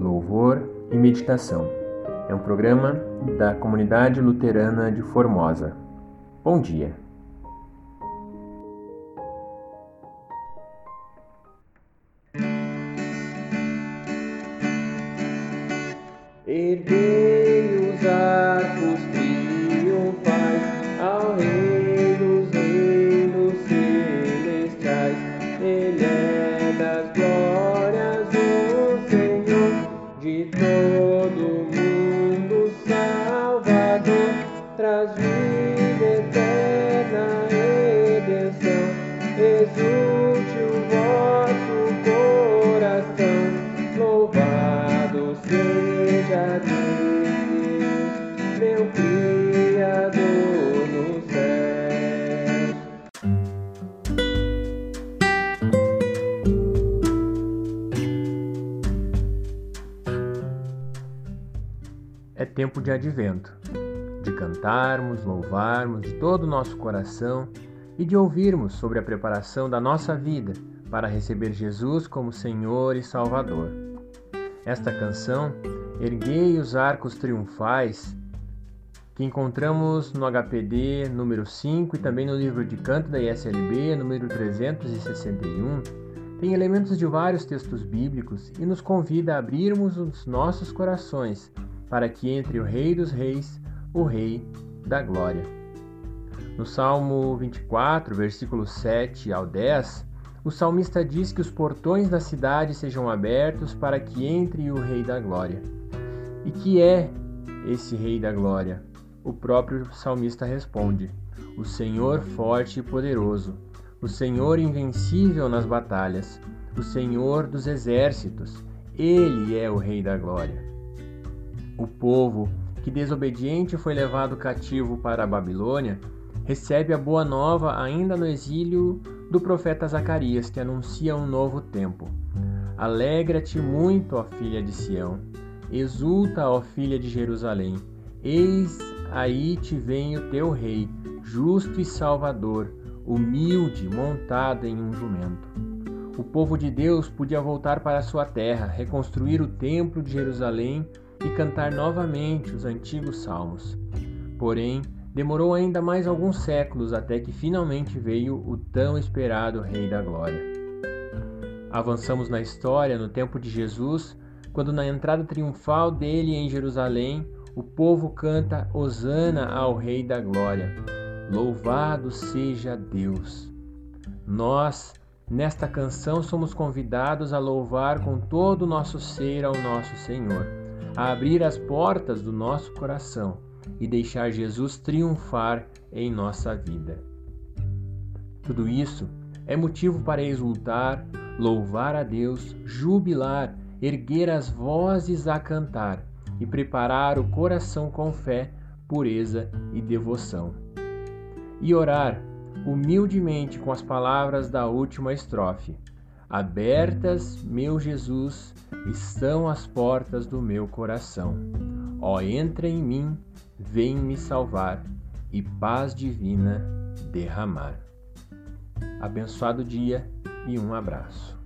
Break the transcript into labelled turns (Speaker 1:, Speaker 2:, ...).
Speaker 1: Louvor e Meditação é um programa da Comunidade Luterana de Formosa. Bom dia.
Speaker 2: Erguei os arcos triunfais ao Rei dos reinos celestiais. Ele é das glórias Traz vida eterna redenção. Exulte o vosso coração. Louvado seja Deus, meu Criador no céu.
Speaker 1: É tempo de advento, cantarmos, louvarmos de todo o nosso coração e de ouvirmos sobre a preparação da nossa vida para receber Jesus como Senhor e Salvador. Esta canção, Erguei os Arcos Triunfais, que encontramos no HPD número 5 e também no livro de canto da ISLB, número 361, tem elementos de vários textos bíblicos e nos convida a abrirmos os nossos corações para que entre o Rei dos Reis, o Rei da Glória. No Salmo 24, versículos 7 ao 10, o salmista diz que os portões da cidade sejam abertos para que entre o Rei da Glória. E que é esse Rei da Glória? O próprio salmista responde: O Senhor forte e poderoso, o Senhor invencível nas batalhas, o Senhor dos exércitos, ele é o Rei da Glória. O povo que desobediente foi levado cativo para a Babilônia recebe a boa nova ainda no exílio do profeta Zacarias, que anuncia um novo tempo. Alegra-te muito, ó filha de Sião, exulta, ó filha de Jerusalém. Eis aí te vem o teu rei, justo e salvador, humilde, montado em um jumento. O povo de Deus podia voltar para sua terra, reconstruir o templo de Jerusalém e cantar novamente os antigos salmos. Porém, demorou ainda mais alguns séculos até que finalmente veio o tão esperado Rei da Glória. Avançamos na história no tempo de Jesus, quando na entrada triunfal dele em Jerusalém, o povo canta Hosana ao Rei da Glória. Louvado seja Deus. Nós, nesta canção, somos convidados a louvar com todo o nosso ser ao nosso Senhor, a abrir as portas do nosso coração e deixar Jesus triunfar em nossa vida. Tudo isso é motivo para exultar, louvar a Deus, jubilar, erguer as vozes a cantar e preparar o coração com fé, pureza e devoção. E orar humildemente com as palavras da última estrofe: Abertas, meu Jesus, estão as portas do meu coração. Ó, entra em mim, vem me salvar e paz divina derramar. Abençoado dia e um abraço.